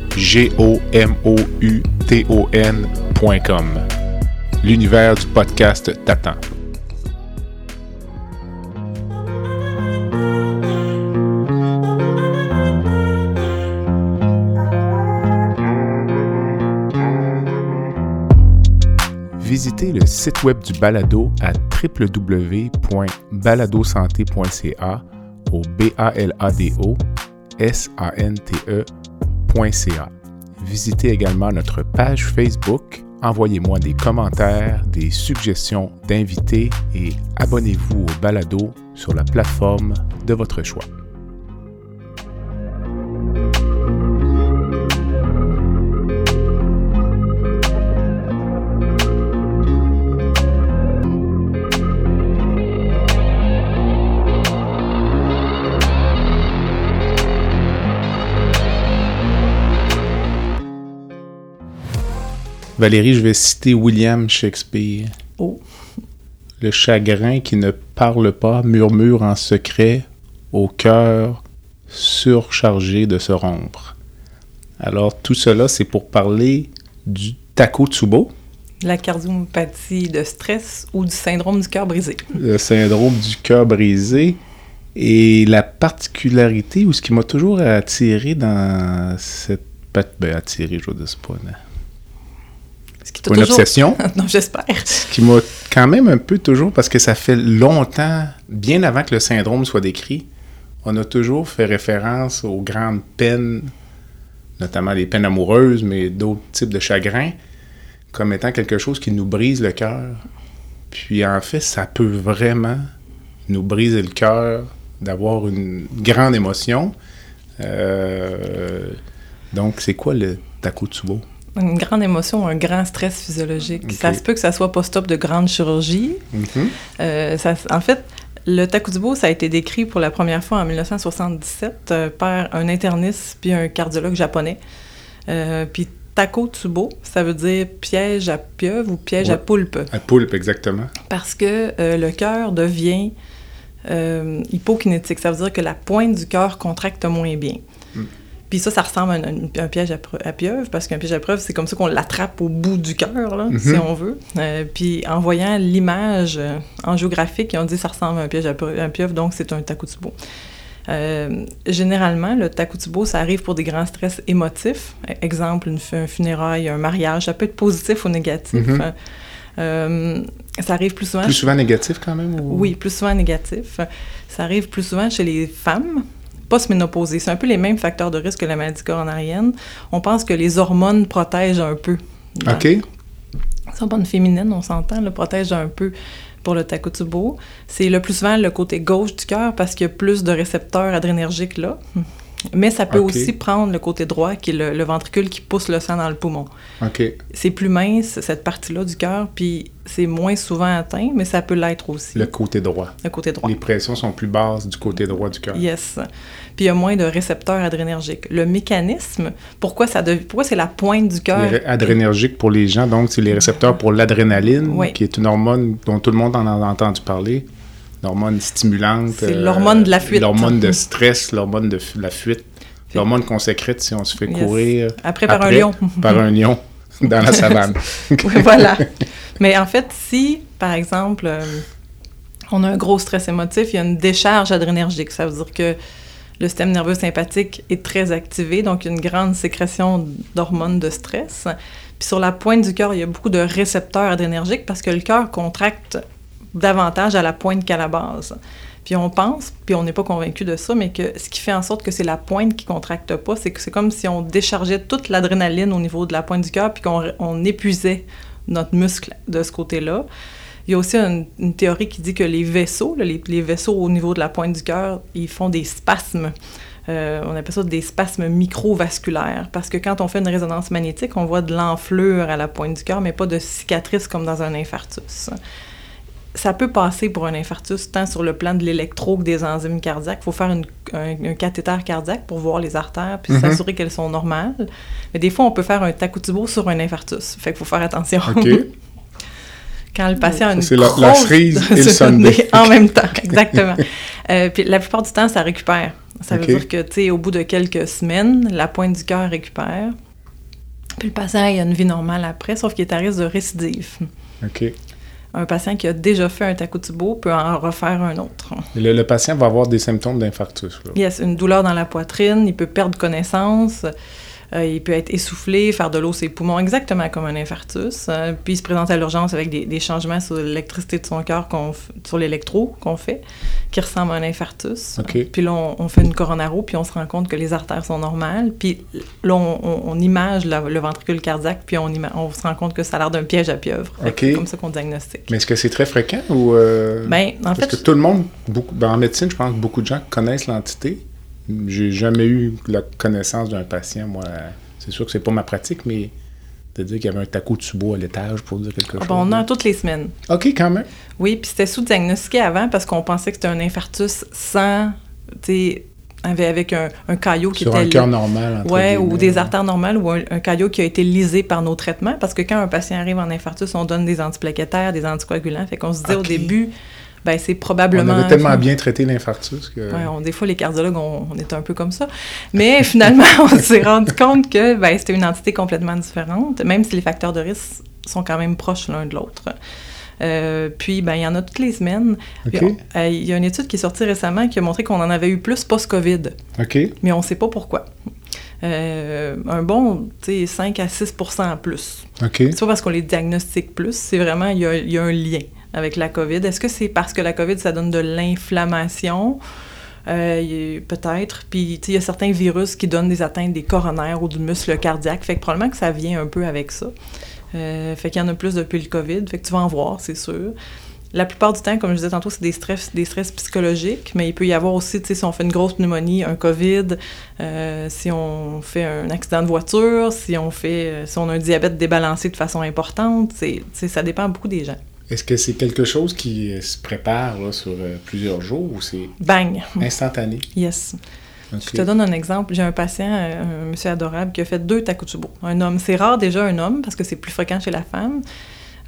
A: g o m o u t o n.com l'univers du podcast t'attend. Visitez le site web du balado à www.baladosanté.ca au b a Visitez également notre page Facebook envoyez-moi des commentaires, des suggestions d'invités et abonnez-vous au balado sur la plateforme de votre choix. Valérie, je vais citer William Shakespeare.
B: Oh.
A: Le chagrin qui ne parle pas murmure en secret au cœur surchargé de se rompre. Alors, tout cela, c'est pour parler du Takotsubo.
B: La cardiomyopathie de stress ou du syndrome du cœur brisé.
A: Le syndrome du cœur brisé. Et la particularité, ou ce qui m'a toujours attiré dans cette... Ben, attiré, je veux dire, pas...
B: Pour
A: une obsession.
B: non, j'espère.
A: Ce qui m'a quand même un peu toujours, parce que ça fait longtemps, bien avant que le syndrome soit décrit, on a toujours fait référence aux grandes peines, notamment les peines amoureuses, mais d'autres types de chagrins, comme étant quelque chose qui nous brise le cœur. Puis en fait, ça peut vraiment nous briser le cœur d'avoir une grande émotion. Euh, donc, c'est quoi le Takotsubo?
B: Une grande émotion, un grand stress physiologique. Ça se peut que ça soit post-op de grande chirurgie.
A: Mhm.
B: Euh, ça, en fait, le Takotsubo, ça a été décrit pour la première fois en 1977 euh, par un interniste puis un cardiologue japonais. Euh, puis Takotsubo, ça veut dire piège à pieuvre ou piège à poulpe.
A: À poulpe, exactement.
B: Parce que le cœur devient hypokinétique. Ça veut dire que la pointe du cœur contracte moins bien.
A: Mm.
B: Puis ça, ça ressemble à un, un piège à, pieuvre, parce qu'un piège à pieuvre, c'est comme ça qu'on l'attrape au bout du cœur, là, si
A: Mhm.
B: on veut. Euh, puis en voyant l'image euh, angiographique, ils ont dit que ça ressemble à un piège à, pieuvre, donc c'est un takotsubo. Euh, généralement, le takotsubo, ça arrive pour des grands stress émotifs. E- Exemple, une, un funérail, un mariage. Ça peut être positif ou négatif.
A: Mhm.
B: Euh, ça arrive plus souvent
A: Plus souvent négatif quand même? Ou...
B: oui, plus souvent négatif. Ça arrive plus souvent chez les femmes C'est un peu les mêmes facteurs de risque que la maladie coronarienne. On pense que les hormones protègent un peu. Dans-
A: OK.
B: Les hormones féminines, on s'entend, le protègent un peu pour le takotsubo. C'est le plus souvent le côté gauche du cœur parce qu'il y a plus de récepteurs adrénergiques là. Mais ça peut aussi prendre le côté droit, qui est le, le ventricule qui pousse le sang dans le poumon.
A: OK.
B: C'est plus mince, cette partie-là du cœur, puis c'est moins souvent atteint, mais ça peut l'être aussi,
A: Le
B: le,
A: côté droit.
B: côté droit.
A: Les pressions sont plus basses du côté droit du cœur.
B: Yes. Puis il y a moins de récepteurs adrénergiques. Le mécanisme, pourquoi ça pourquoi c'est la pointe du cœur?
A: Adrénergiques pour les gens, donc c'est les récepteurs pour l'adrénaline,
B: Oui.
A: qui est une hormone dont tout le monde en a entendu parler. L'hormone stimulante.
B: C'est l'hormone de la fuite.
A: L'hormone de stress, l'hormone de la fuite. L'hormone qu'on sécrète si on se fait
B: Yes.
A: courir.
B: Après par un lion.
A: par un lion dans la savane.
B: Oui, voilà. Mais en fait, si, par exemple, euh, on a un gros stress émotif, il y a une décharge adrénergique. Ça veut dire que le système nerveux sympathique est très activé, donc une grande sécrétion d'hormones de stress. Puis sur la pointe du cœur, il y a beaucoup de récepteurs adrénergiques parce que le cœur contracte davantage à la pointe qu'à la base. Puis on pense, puis on n'est pas convaincu de ça, mais que ce qui fait en sorte que c'est la pointe qui contracte pas, c'est que c'est comme si on déchargeait toute l'adrénaline au niveau de la pointe du cœur, puis qu'on on épuisait notre muscle de ce côté-là. Il y a aussi une, une théorie qui dit que les vaisseaux, là, les, les vaisseaux au niveau de la pointe du cœur, ils font des spasmes. Euh, on appelle ça des spasmes microvasculaires, parce que quand on fait une résonance magnétique, on voit de l'enflure à la pointe du cœur, mais pas de cicatrice comme dans un infarctus ça peut passer pour un infarctus tant sur le plan de l'électro que des enzymes cardiaques. Il faut faire une- un, un cathéter cardiaque pour voir les artères puis
A: Mhm.
B: s'assurer qu'elles sont normales. Mais des fois, on peut faire un takotsubo sur un infarctus. Fait qu'il faut faire attention.
A: OK.
B: Quand le patient a une
A: C'est la- cerise et le sundae.
B: en même temps, exactement. Euh, puis la plupart du temps, ça récupère. Ça veut dire que, tu sais, au bout de quelques semaines, la pointe du cœur récupère. Puis le patient, il a une vie normale après, sauf qu'il est à risque de récidive.
A: OK.
B: Un patient qui a déjà fait un takotsubo peut en refaire un autre.
A: Le, le patient va avoir des symptômes d'infarctus.
B: Yes, une douleur dans la poitrine, il peut perdre connaissance, euh, il peut être essoufflé, faire de l'eau ses poumons, exactement comme un infarctus. euh, puis il se présente à l'urgence avec des, des changements sur l'électricité de son cœur, sur l'électro qu'on fait, qui ressemble à un infarctus. Puis là, on, on fait une coronaro, puis on se rend compte que les artères sont normales. Puis là, on, on- on image la- le ventricule cardiaque, puis on, se rend compte que ça a l'air d'un piège à pieuvre. C'est comme ça qu'on diagnostique.
A: Mais est-ce que c'est très fréquent ou... euh,
B: Ben, en
A: Parce
B: fait,
A: que tout le monde, beaucoup, ben, en médecine, je pense que beaucoup de gens connaissent l'entité. J'ai jamais eu la connaissance d'un patient, moi. C'est sûr que c'est pas ma pratique, mais de dire qu'il y avait un takotsubo à l'étage pour dire quelque
B: ah
A: chose.
B: bon, on en a toutes les semaines.
A: OK, quand même.
B: Oui, puis c'était sous-diagnostiqué avant parce qu'on pensait que c'était un infarctus sans, tu avec, un, un caillot qui
A: Sur
B: était...
A: un cœur normal.
B: Ouais, ou des artères normales ou un, un caillot qui a été lisé par nos traitements parce que quand un patient arrive en infarctus, on donne des antiplaquettaires, des anticoagulants. Fait qu'on se dit au début, ben c'est
A: On
B: probablement...
A: avait tellement bien traité l'infarctus que...
B: Ouais, on- des fois, les cardiologues, on, on est un peu comme ça. Mais finalement, on s'est rendu compte que ben, c'était une entité complètement différente, même si les facteurs de risque sont quand même proches l'un de l'autre. Euh, puis, ben, il y en a toutes les semaines. On- euh, Il y a une étude qui est sortie récemment qui a montré qu'on en avait eu plus post-COVID, mais on ne sait pas pourquoi. Euh, un bon, tu sais, 5 à 6 en plus. C'est pas parce qu'on les diagnostique plus, c'est vraiment, il y a, il y a un lien avec la COVID? Est-ce que c'est parce que la COVID, ça donne de l'inflammation? Euh, Peut-être. Puis, il y a certains virus qui donnent des atteintes des coronaires ou du muscle cardiaque. Fait que probablement que ça vient un peu avec ça. Euh, fait qu'il y en a plus depuis le COVID. Fait que tu vas en voir, c'est sûr. la plupart du temps, comme je disais tantôt, c'est des stress, des stress psychologiques, mais il peut y avoir aussi, tu sais, si on fait une grosse pneumonie, un COVID, euh, si on fait un accident de voiture, si on fait, si on a un diabète débalancé de façon importante, c'est, ça dépend beaucoup des gens.
A: Est-ce que c'est quelque chose qui se prépare là, sur plusieurs jours ou c'est
B: Bang!
A: instantané?
B: Yes. Je te donne un exemple. J'ai un patient, un monsieur adorable, qui a fait deux Takotsubo. Un homme. C'est rare déjà un homme, parce que c'est plus fréquent chez la femme.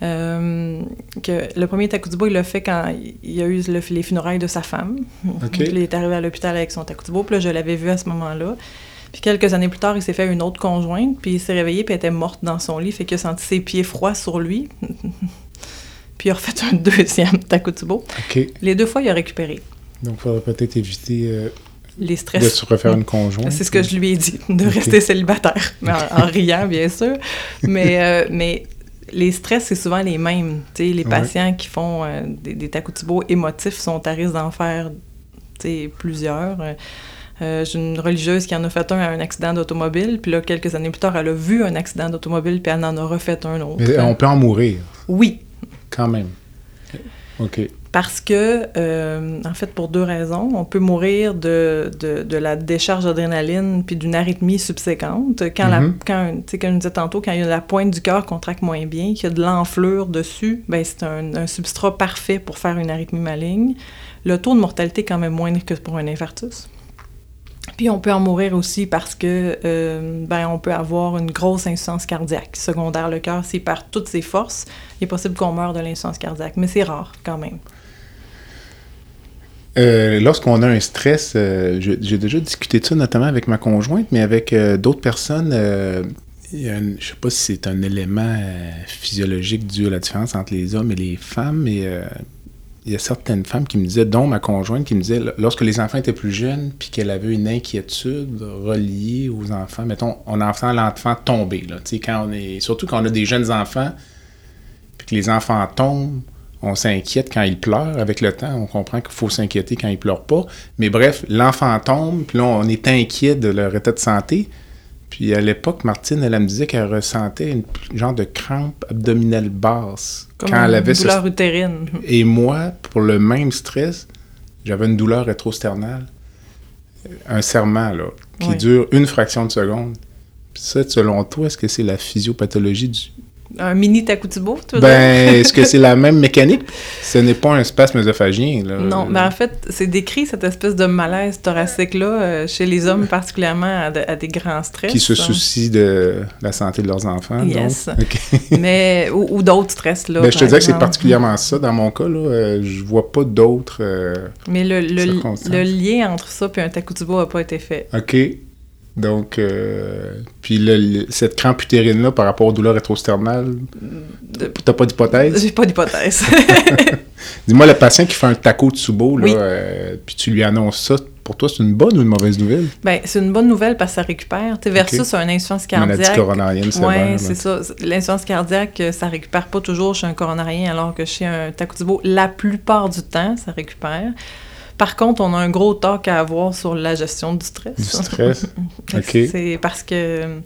B: Euh, que le premier Takotsubo, il l'a fait quand il a eu les funérailles de sa femme. Il est arrivé à l'hôpital avec son Takotsubo, puis là, je l'avais vu à ce moment-là. Puis quelques années plus tard, il s'est fait une autre conjointe, puis il s'est réveillé, puis elle était morte dans son lit, fait qu'il a senti ses pieds froids sur lui. puis il a refait un deuxième Takotsubo. Les deux fois, il a récupéré.
A: Donc, il faudrait peut-être éviter euh,
B: les stress.
A: De se refaire une conjointe.
B: C'est ce que je lui ai dit, de rester célibataire, en, riant, bien sûr. Mais, euh, mais les stress, c'est souvent les mêmes. les patients qui font euh, des, des émotifs sont à risque d'en faire plusieurs. Euh, j'ai une religieuse qui en a fait un à un accident d'automobile, puis là, quelques années plus tard, elle a vu un accident d'automobile, puis elle en a refait un autre.
A: Mais on peut en mourir.
B: Oui.
A: Quand même. OK.
B: Parce que, euh, en fait, pour deux raisons. On peut mourir de, de, la décharge d'adrénaline puis d'une arythmie subséquente. Quand, la, mm-hmm. quand, comme je disais tantôt, quand il y a la pointe du cœur contracte moins bien, qu'il y a de l'enflure dessus, ben c'est un, substrat parfait pour faire une arythmie maligne. Le taux de mortalité est quand même moindre que pour un infarctus. Puis on peut en mourir aussi parce que euh, ben on peut avoir une grosse insuffisance cardiaque secondaire. Le cœur, s'il perd toutes ses forces, il est possible qu'on meure de l'insuffisance cardiaque, mais c'est rare quand même.
A: Euh, lorsqu'on a un stress, euh, j'ai déjà discuté de ça notamment avec ma conjointe, mais avec d'autres personnes, je ne sais pas si c'est un élément physiologique dû à la différence entre les hommes et les femmes, il y a certaines femmes qui me disaient, dont ma conjointe, qui me disait, lorsque les enfants étaient plus jeunes, puis qu'elle avait une inquiétude reliée aux enfants, mettons, on entend l'enfant tomber, là, quand on est, surtout quand on a des jeunes enfants, puis que les enfants tombent, on s'inquiète quand il pleure. Avec le temps, on comprend qu'il faut s'inquiéter quand il pleure pas. Mais bref, l'enfant tombe, puis là, on est inquiet de leur état de santé. Puis à l'époque, Martine, elle, me disait qu'elle ressentait une genre de crampe abdominale basse
B: quand elle avait douleur utérine.
A: Et moi, pour le même stress, j'avais une douleur rétrosternale, un serment là, qui dure une fraction de seconde. Puis ça, selon toi, est-ce que c'est la physiopathologie du,
B: un mini Takotsubo,
A: tu Ben, est-ce que c'est la même mécanique? Ce n'est pas un spasme œsophagien, là.
B: Non, mais en fait, c'est décrit cette espèce de malaise thoracique-là euh, chez les hommes, particulièrement à, des grands stress.
A: Qui se soucient de la santé de leurs enfants,
B: yes. mais, ou, d'autres stress, là.
A: Ben, je te disais que c'est particulièrement ça. Dans mon cas, là, euh, je vois pas d'autres euh,
B: Mais le, le, lien entre ça et un Takotsubo n'a pas été fait.
A: OK. Donc, euh, puis cette crampe utérine-là par rapport aux douleurs rétrosternales, t'as pas d'hypothèse?
B: J'ai pas d'hypothèse.
A: Dis-moi, le patient qui fait un taco de subo, là, euh, puis tu lui annonces ça, pour toi, c'est une bonne ou une mauvaise nouvelle?
B: Bien, c'est une bonne nouvelle parce que ça récupère. T'es versus okay. un insuffisance cardiaque.
A: Maladie coronarienne c'est
B: Oui, c'est ça. L'insuffisance cardiaque, euh, ça récupère pas toujours chez un coronarien, alors que chez un taco la plupart du temps, ça récupère. Par contre, on a un gros talk à avoir sur la gestion du stress.
A: Du stress. OK.
B: C'est parce que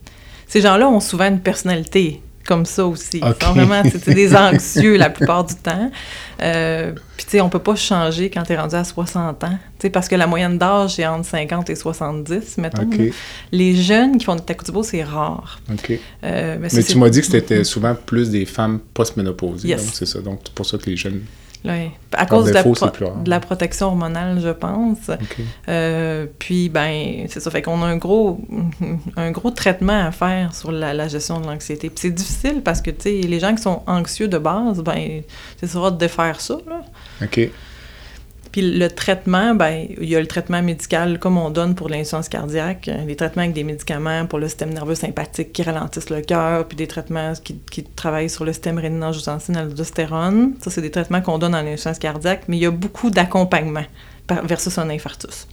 B: ces gens-là ont souvent une personnalité comme ça aussi. Sont vraiment des anxieux la plupart du temps. Euh, puis, tu sais, on peut pas changer quand tu es rendu à 60 ans. Tu sais, parce que la moyenne d'âge, est entre 50 et 70, mettons. Les jeunes qui font du takutubo, c'est rare.
A: OK. Euh, mais, tu m'as dit que c'était souvent plus des femmes post-ménopausées. Donc, c'est ça. Donc, c'est pour ça que les jeunes
B: à cause de, la protection hormonale, je pense. Euh, puis, ben, c'est ça. Fait qu'on a un gros, un gros traitement à faire sur la, gestion de l'anxiété. Puis c'est difficile parce que, tu sais, les gens qui sont anxieux de base, ben, c'est sera de défaire ça, là.
A: OK.
B: Puis le traitement, ben, il y a le traitement médical comme on donne pour l'insuffisance cardiaque, les traitements avec des médicaments pour le système nerveux sympathique qui ralentissent le cœur, puis des traitements qui, qui travaillent sur le système rénine-angiotensine, l'aldostérone. Ça, c'est des traitements qu'on donne en insuffisance cardiaque, mais il y a beaucoup d'accompagnement versus un infarctus.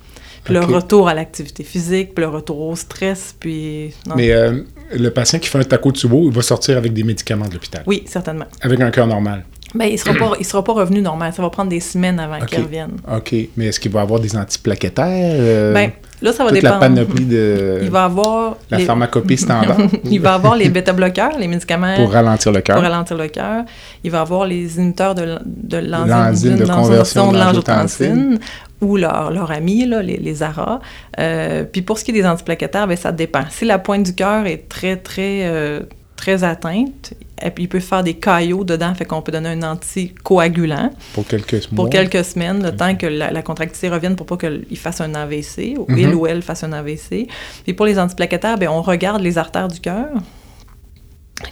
B: Puis le retour à l'activité physique, puis le retour au stress, puis...
A: Mais euh, le patient qui fait un taco de subo, il va sortir avec des médicaments de l'hôpital?
B: Oui, certainement.
A: Avec un cœur normal?
B: Ben, il sera pas, il sera pas revenu normal. Ça va prendre des semaines avant qu'il revienne.
A: OK. Mais est-ce qu'il va avoir des antiplaquettaires? euh,
B: Ben, là, ça va
A: toute
B: dépendre.
A: la panoplie de
B: Il va avoir
A: la
B: les-
A: pharmacopée standard
B: il va avoir les bêta-bloqueurs, les médicaments
A: pour ralentir le
B: pour
A: cœur.
B: ralentir le cœur. Il va avoir les inhibiteurs de, de
A: L'enzyme de conversion
B: de l'angiotensine ou leur, leur ami, là, les, les ARA. Euh, puis pour ce qui est des antiplaquettaires, ben, ça dépend. Si la pointe du cœur est très, très, euh, très atteinte, il peut faire des caillots dedans, fait qu'on peut donner un anticoagulant
A: Pour quelques mois.
B: pour quelques semaines, le temps que la, la contractilité revienne pour pas qu'il fasse un AVC, ou
A: Mhm.
B: il ou elle fasse un AVC. Puis pour les antiplaquettaires, ben, on regarde les artères du cœur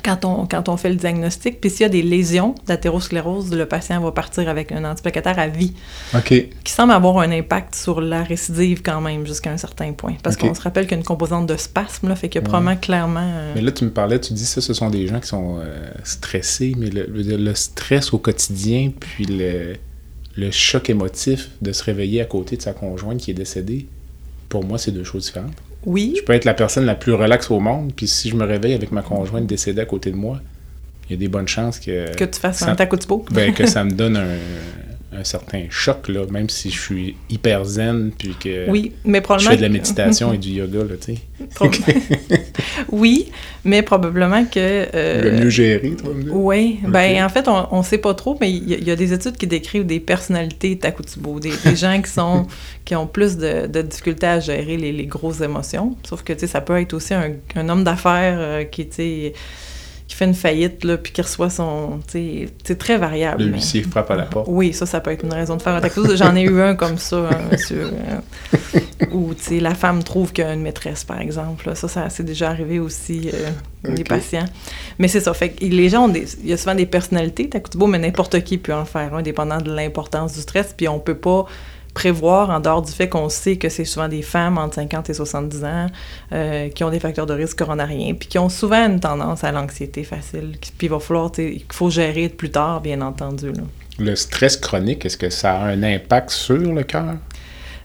B: quand on, quand on fait le diagnostic. Puis s'il y a des lésions d'athérosclérose, le patient va partir avec un antiplaquettaire à vie,
A: OK.
B: qui semble avoir un impact sur la récidive quand même jusqu'à un certain point. Parce qu'on se rappelle qu'il y a une composante de spasme, là, fait qu'il y a
A: Ouais.
B: probablement clairement... euh,
A: Mais là, tu me parlais, tu dis ça, ce sont des gens qui sont euh, stressés, mais le, le- le stress au quotidien, puis le, le choc émotif de se réveiller à côté de sa conjointe qui est décédée, pour moi, c'est deux choses différentes.
B: Oui,
A: Je peux être la personne la plus relaxe au monde, puis si je me réveille avec ma conjointe décédée à côté de moi, il y a des bonnes chances que,
B: que tu fasses
A: ça-
B: un taco
A: ben, que ça me donne un, un certain choc, là, même si je suis hyper zen, puis que
B: Oui, mais
A: je fais de la méditation et du yoga, là, tu sais.
B: Oui, mais probablement que... euh,
A: Le mieux géré, toi.
B: Oui, ben en fait, on, on sait pas trop, mais il y, a- il y a des études qui décrivent des personnalités Takotsubo, des, des gens qui sont qui ont plus de, de difficultés à gérer les, les grosses émotions. Sauf que tu sais, ça peut être aussi un, un homme d'affaires euh, qui tu sais, fait une faillite là, puis qui reçoit son, c'est très variable.
A: Le huissier frappe à la porte.
B: oui, ça, ça peut être une raison de faire un Takotsubo. J'en ai eu un comme ça, un monsieur, euh, où, la femme trouve qu'il y a une maîtresse, par exemple. là. Ça, ça c'est déjà arrivé aussi, euh,
A: Ok.
B: patients. Mais c'est ça, fait que les gens ont des... Il y a souvent des personnalités, Takotsubo, mais n'importe qui peut en faire un, dépendant de l'importance du stress, puis on peut pas prévoir, en dehors du fait qu'on sait que c'est souvent des femmes entre 50 et 70 ans euh, qui ont des facteurs de risque coronariens, puis qui ont souvent une tendance à l'anxiété facile, puis il va falloir, qu'il faut gérer plus tard, bien entendu. Là.
A: Le stress chronique, est-ce que ça a un impact sur le cœur?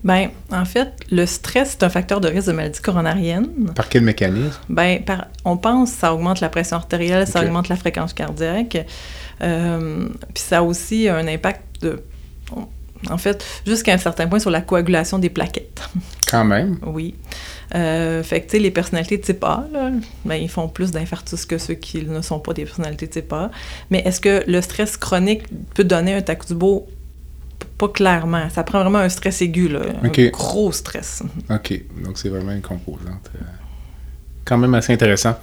B: Ben, en fait, le stress, c'est un facteur de risque de maladie coronarienne.
A: Par quel mécanisme?
B: Par- on pense que ça augmente la pression artérielle, ça augmente la fréquence cardiaque. Euh, Puis ça a aussi un impact de... on- En fait, jusqu'à un certain point sur la coagulation des plaquettes.
A: Quand même.
B: Oui. Euh, fait que, tu sais, les personnalités type A, là, ben, ils font plus d'infarctus que ceux qui ne sont pas des personnalités type A. Mais est-ce que le stress chronique peut donner un Takotsubo? Pas clairement. Ça prend vraiment un stress aigu, là, un gros stress.
A: OK. Donc, c'est vraiment une composante. euh, quand même assez intéressant.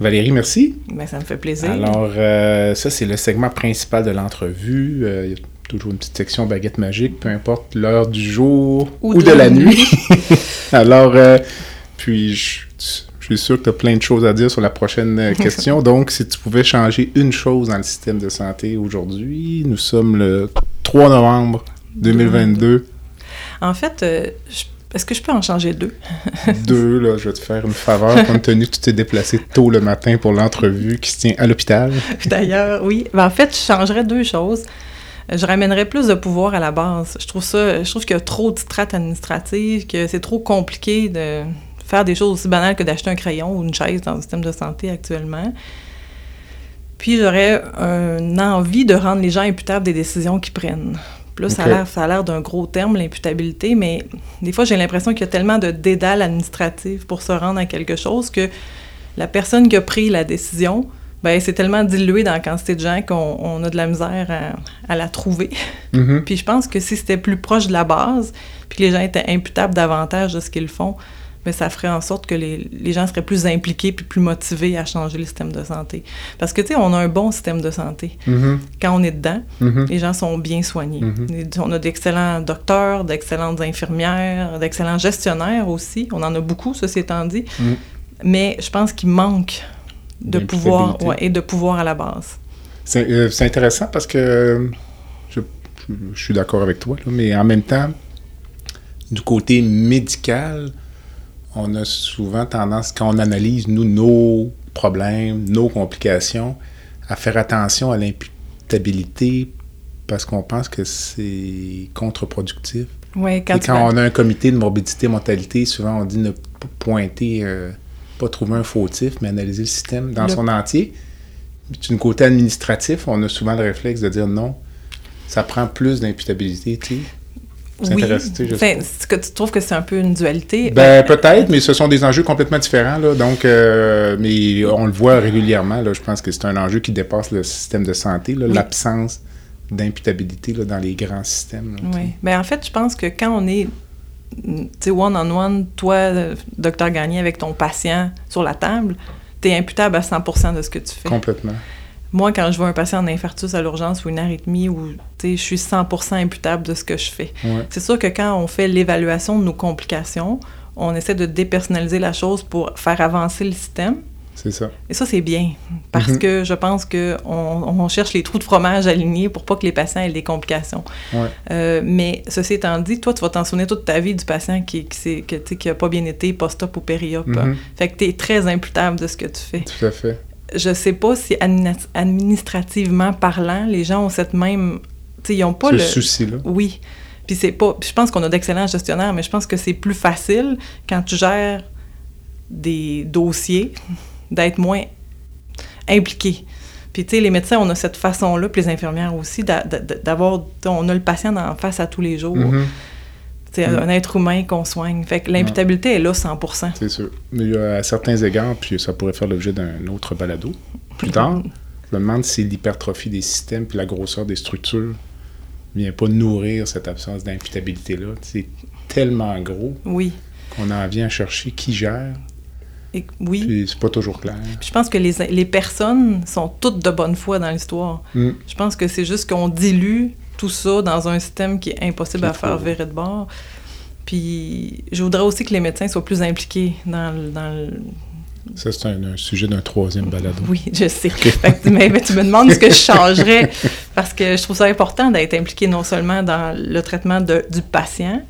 A: Valérie, merci.
B: Ben, ça me fait plaisir.
A: Alors, euh, ça, c'est le segment principal de l'entrevue. Euh, toujours une petite section baguette magique, peu importe l'heure du jour ou, de, la, nuit. Alors, euh, puis, je, je suis sûr que tu as plein de choses à dire sur la prochaine euh, question. Donc, si tu pouvais changer une chose dans le système de santé aujourd'hui, nous sommes le 3 novembre 2022.
B: En fait, euh, je- est-ce que je peux en changer deux?
A: Deux, là, je vais te faire une faveur, compte tenu que tu t'es déplacé tôt le matin pour l'entrevue qui se tient à l'hôpital.
B: D'ailleurs, oui. Ben, en fait, je changerais deux choses. Je ramènerais plus de pouvoir à la base. Je trouve ça, je trouve qu'il y a trop de strates administratives, que c'est trop compliqué de faire des choses aussi banales que d'acheter un crayon ou une chaise dans le système de santé actuellement. Puis j'aurais une envie de rendre les gens imputables des décisions qu'ils prennent. Puis là, ça a
A: Ok.
B: l'air- ça a l'air d'un gros terme, l'imputabilité, mais des fois, j'ai l'impression qu'il y a tellement de dédales administratives pour se rendre à quelque chose que la personne qui a pris la décision, ben c'est tellement dilué dans la quantité de gens qu'on on a de la misère à, à la trouver.
A: Mhm.
B: Puis je pense que si c'était plus proche de la base, puis que les gens étaient imputables davantage de ce qu'ils font, ben ça ferait en sorte que les, les gens seraient plus impliqués puis plus motivés à changer le système de santé. Parce que, tu sais, on a un bon système de santé.
A: Mhm.
B: Quand on est dedans,
A: Mhm.
B: les gens sont bien soignés. On a d'excellents docteurs, d'excellentes infirmières, d'excellents gestionnaires aussi. On en a beaucoup, ceci étant dit.
A: Mhm.
B: Mais je pense qu'il manque de pouvoir ouais, et de pouvoir à la base.
A: C'est euh, intéressant parce que euh, je, je- je suis d'accord avec toi, là, mais en même temps, du côté médical, on a souvent tendance, quand on analyse, nous, nos problèmes, nos complications, à faire attention à l'imputabilité parce qu'on pense que c'est contre-productif.
B: Ouais, quand
A: Et quand on a un comité de morbidité, mortalité, souvent on dit ne pas pointer, euh, pas trouver un fautif, mais analyser le système dans
B: Le-
A: son entier. du côté administratif, on a souvent le réflexe de dire non, ça prend plus d'imputabilité, tu sais.
B: Oui. Est-ce que tu trouves que c'est un peu une dualité?
A: Ben, peut-être, mais ce sont des enjeux complètement différents. Là, donc, euh, mais on le voit régulièrement. Là, je pense que c'est un enjeu qui dépasse le système de santé, l'absence d'imputabilité dans les grands systèmes.
B: oui. Ben, en fait, je pense que quand on est one-on-one, toi, docteur Gagné, avec ton patient sur la table, tu es imputable à 100% de ce que tu fais.
A: Complètement.
B: Moi, quand je vois un patient en infarctus à l'urgence ou une arythmie, où je suis 100% imputable de ce que je fais. C'est sûr que quand on fait l'évaluation de nos complications, on essaie de dépersonnaliser la chose pour faire avancer le système.
A: C'est ça.
B: Et ça, c'est bien, parce mm-hmm. que je pense qu'on on cherche les trous de fromage alignés pour pas que les patients aient des complications. Euh, mais ceci étant dit, toi, tu vas t'en souvenir toute ta vie du patient qui n'a qui, qui a pas bien été post-op ou péri-op. Mm-hmm. Fait que tu es très imputable de ce que tu fais.
A: Tout à fait
B: je sais pas si administrativement parlant, les gens ont cette même. Tu sais, ils n'ont pas
A: le. souci-là.
B: Oui. Puis c'est pas. je pense qu'on a d'excellents gestionnaires, mais je pense que c'est plus facile quand tu gères des dossiers d'être moins impliqué. Puis, tu sais, les médecins, on a cette façon-là, puis les infirmières aussi, d'avoir. On a le patient en face à tous les jours. Mm-hmm. C'est mm. un être humain qu'on soigne. Fait que l'imputabilité est là 100%
A: C'est sûr. Mais il y a à certains égards, puis ça pourrait faire l'objet d'un autre balado plus tard, je me demande si l'hypertrophie des systèmes puis la grosseur des structures vient pas nourrir cette absence d'imputabilité-là. C'est tellement gros
B: oui.
A: qu'on en vient à chercher qui gère.
B: Et, oui.
A: Puis c'est pas toujours clair.
B: je pense que les, les, personnes sont toutes de bonne foi dans l'histoire. Mm. Je pense que c'est juste qu'on dilue tout ça dans un système qui est impossible à faire virer de bord. Puis je voudrais aussi que les médecins soient plus impliqués dans, le...
A: Ça, c'est un, sujet d'un troisième balado.
B: Oui, je sais. mais, tu me demandes ce que je changerais, parce que je trouve ça important d'être impliqué non seulement dans le traitement de, du patient,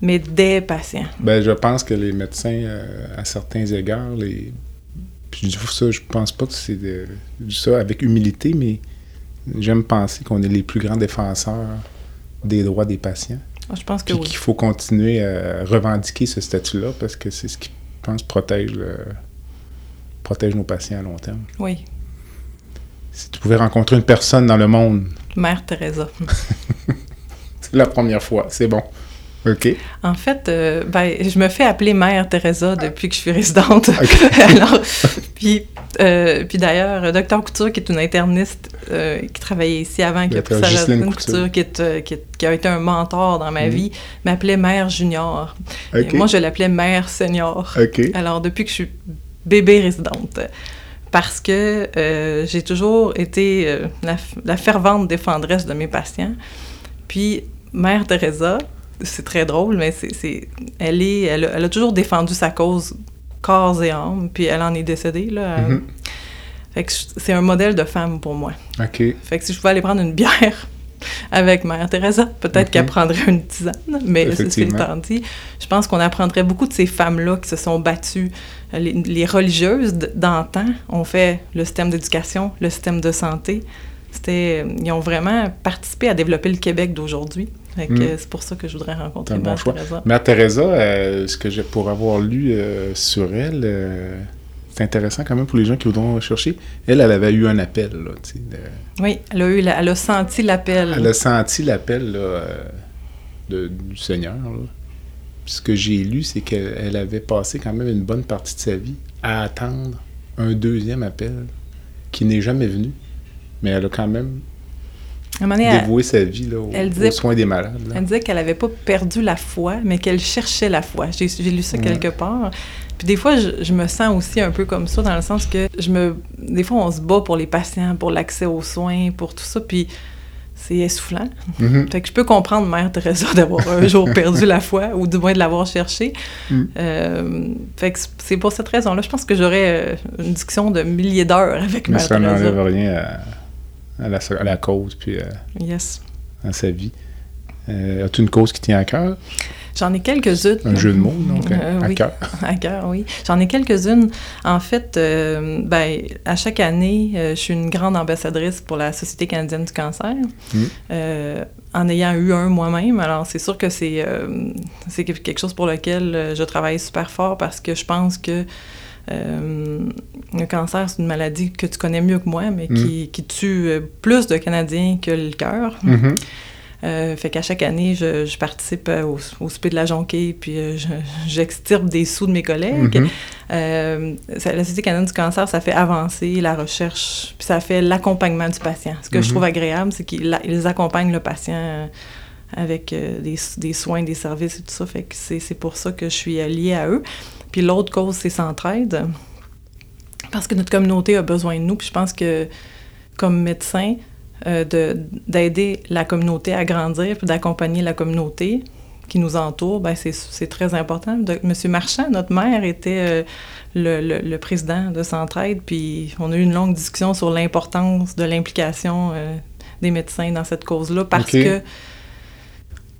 B: mais des patients.
A: Ben, je pense que les médecins, euh, à certains égards, les... Puis je dis ça, je pense pas que c'est de... ça avec humilité, mais J'aime penser qu'on est les plus grands défenseurs des droits des patients.
B: Ah, je pense que oui.
A: qu'il faut continuer à revendiquer ce statut-là parce que c'est ce qui, je pense, protège, protège nos patients à long terme.
B: Oui.
A: Si tu pouvais rencontrer une personne dans le monde.
B: Mère Teresa.
A: c'est la première fois, c'est bon. OK.
B: En fait, euh, ben, je me fais appeler Mère Teresa depuis que je suis résidente. Alors, puis, euh, puis d'ailleurs, Docteur Couture, qui est une interniste euh, qui travaillait ici avant, qui a pris sa Couture, qui, est, qui, a été un mentor dans ma mhm. vie, m'appelait Mère Junior. moi, je l'appelais Mère Senior. Alors, depuis que je suis bébé résidente parce que j'ai toujours été la, la, fervente défendresse de mes patients. Puis, Mère Teresa, c'est très drôle, mais c'est, elle, est, elle a, toujours défendu sa cause corps et âme, puis elle en est décédée, là. Fait que c'est un modèle de femme pour moi.
A: OK.
B: Fait que si je pouvais aller prendre une bière avec Mère Teresa, peut-être qu'elle prendrait une tisane, mais c'est le temps dit. Je pense qu'on apprendrait beaucoup de ces femmes-là qui se sont battues. Les, les religieuses d'antan ont fait le système d'éducation, le système de santé. C'était, ils ont vraiment participé à développer le Québec d'aujourd'hui. Hmm. C'est pour ça que je voudrais rencontrer Mère Teresa.
A: Mère Teresa, euh, ce que j'ai pour avoir lu euh, sur elle, euh, c'est intéressant quand même pour les gens qui voudront chercher. Elle, elle avait eu un appel. Là,
B: Oui, elle a, eu elle a senti l'appel.
A: Elle a senti l'appel du Seigneur. Ce que j'ai lu, c'est qu'elle avait passé quand même une bonne partie de sa vie à attendre un deuxième appel qui n'est jamais venu. Mais elle a quand même dévoué sa vie là, aux, soins des malades.
B: Elle disait qu'elle n'avait pas perdu la foi, mais qu'elle cherchait la foi. J'ai lu ça quelque part. Puis des fois, je, me sens aussi un peu comme ça, dans le sens que je me... Des fois, on se bat pour les patients, pour l'accès aux soins, pour tout ça, puis c'est essoufflant. Mm-hmm. Fait que je peux comprendre Mère Teresa d'avoir un jour perdu la foi, ou du moins de l'avoir cherché. Mm. Euh, fait que c'est pour cette raison-là. Je pense que j'aurais euh, une discussion de milliers d'heures avec Mère Teresa.
A: Mais ça n'enlève rien à à la, cause, puis euh,
B: yes.
A: à sa vie. Euh, as-tu une cause qui tient à cœur?
B: J'en ai quelques-unes.
A: Un jeu de mots, donc, euh, à cœur.
B: À cœur, oui. J'en ai quelques-unes. En fait, ben, à chaque année, je suis une grande ambassadrice pour la Société canadienne du cancer, mm. en ayant eu un moi-même. Alors, c'est sûr que c'est c'est quelque chose pour lequel je travaille super fort parce que je pense que Euh, le cancer, c'est une maladie que tu connais mieux que moi, mais qui, qui, tue euh, plus de Canadiens que le cœur.
A: Mhm.
B: Euh, fait qu'à chaque année, je, je participe au, au souper de la jonquée, puis euh, je- j'extirpe des sous de mes collègues. Euh, ça- la Société canadienne du cancer, ça fait avancer la recherche, puis ça fait l'accompagnement du patient. Ce que je
A: Mhm.
B: trouve agréable, c'est qu'ils accompagnent le patient avec des, des soins, des services et tout ça. Fait que c'est pour ça que je suis liée à eux. Puis l'autre cause, c'est Centraide. Parce que notre communauté a besoin de nous. Puis je pense que, comme médecin, euh, de- d'aider la communauté à grandir, puis d'accompagner la communauté qui nous entoure, ben c'est très important. De, Monsieur Marchand, notre maire, était euh, le, le- le président de Centraide, puis on a eu une longue discussion sur l'importance de l'implication euh, des médecins dans cette cause-là, parce que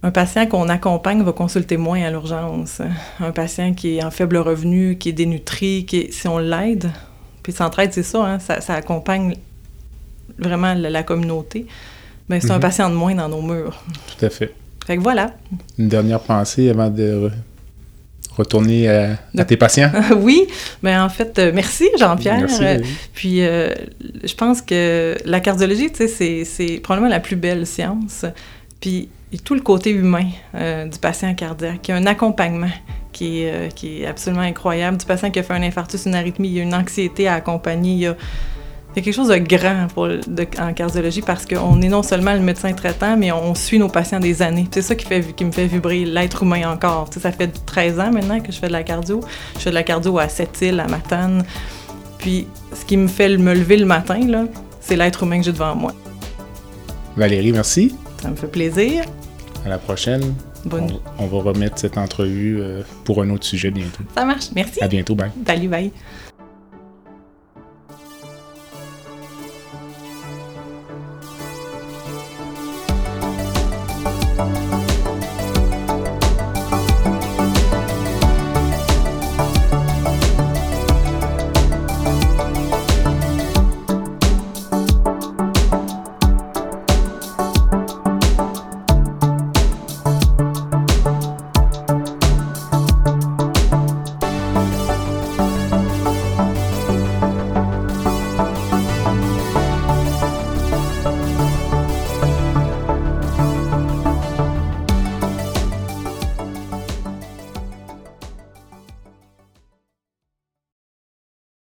B: un patient qu'on accompagne va consulter moins à l'urgence. Un patient qui est en faible revenu, qui est dénutri, qui est- si on l'aide, puis Centraide, c'est ça, hein, ça, ça accompagne vraiment la, la communauté, ben, c'est un
A: Mhm.
B: patient de moins dans nos murs.
A: Tout à fait.
B: Fait que voilà.
A: Une dernière pensée avant de re- retourner à, tes patients?
B: oui, mais en fait, euh, merci Jean-Pierre.
A: Merci.
B: Euh,
A: Valérie.
B: Puis, euh, je pense que la cardiologie, tu sais, c'est probablement la plus belle science. Puis, tout le côté humain euh, du patient cardiaque. Il y a un accompagnement qui est, euh, qui est absolument incroyable. Du patient qui a fait un infarctus, une arythmie, il y a une anxiété à accompagner. Il y a, quelque chose de grand en cardiologie parce qu'on est non seulement le médecin traitant, mais on suit nos patients des années. C'est ça qui, me fait vibrer l'être humain encore. Ça fait 13 ans maintenant que je fais de la cardio. Je fais de la cardio à Sept-Îles, à Matane. Puis, ce qui me fait me lever le matin, c'est l'être humain que j'ai devant moi.
A: Valérie, merci.
B: Ça me fait plaisir.
A: À la prochaine.
B: Bonne...
A: On, on va remettre cette entrevue euh, pour un autre sujet bientôt.
B: Ça marche. Merci.
A: À bientôt, bye.
B: Salut, bye.